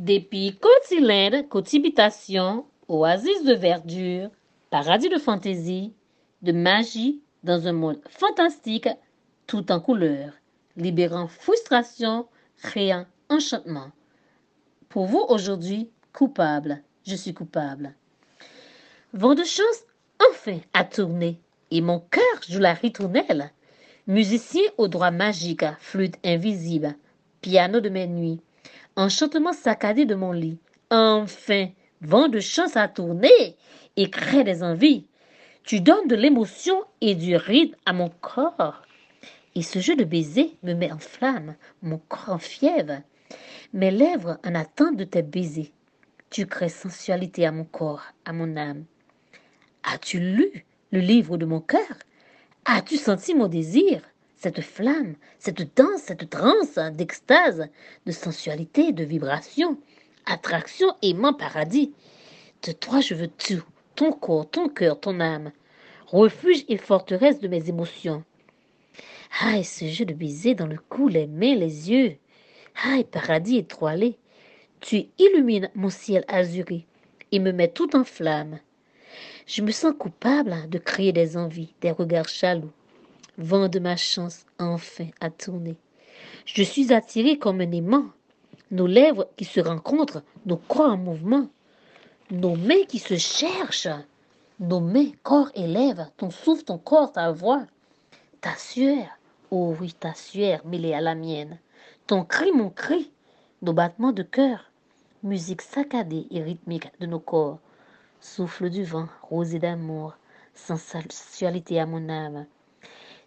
Depuis Cotilinde, Cotibitation, oasis de verdure, paradis de fantaisie, de magie dans un monde fantastique, tout en couleurs, libérant frustration, créant enchantement. Pour vous aujourd'hui, coupable, je suis coupable. Vent de chance enfin a tourné et mon cœur joue la ritournelle. Musicien au droit magique, flûte invisible, piano de mes nuits, enchantement saccadé de mon lit. Enfin, vent de chance a tourné et crée des envies. Tu donnes de l'émotion et du rythme à mon corps. Et ce jeu de baiser me met en flamme, mon corps en fièvre, mes lèvres en attente de tes baisers. Tu crées sensualité à mon corps, à mon âme. As-tu lu le livre de mon cœur? As-tu senti mon désir? Cette flamme, cette danse, cette transe d'extase, de sensualité, de vibration, attraction, aimant paradis. De toi je veux tout, ton corps, ton cœur, ton âme, refuge et forteresse de mes émotions. Aïe, ce jeu de baiser dans le cou, les mains, les yeux. Aïe, paradis étoilé. Tu illumines mon ciel azuré et me mets tout en flamme. Je me sens coupable de créer des envies, des regards chaloux. Vent de ma chance, enfin, à tourner. Je suis attiré comme un aimant. Nos lèvres qui se rencontrent, nos corps en mouvement. Nos mains qui se cherchent. Nos mains, corps et lèvres, ton souffle, ton corps, ta voix. Ta sueur, oh oui, ta sueur mêlée à la mienne. Ton cri, mon cri. Nos battements de cœur. Musique saccadée et rythmique de nos corps souffle du vent, rosé d'amour, sensualité à mon âme.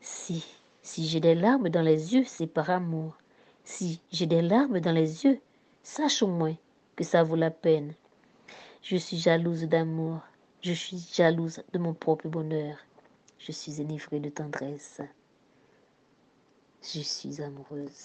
Si, si j'ai des larmes dans les yeux, c'est par amour. Si j'ai des larmes dans les yeux, sache au moins que ça vaut la peine. Je suis jalouse d'amour, je suis jalouse de mon propre bonheur. Je suis enivrée de tendresse. Je suis amoureuse.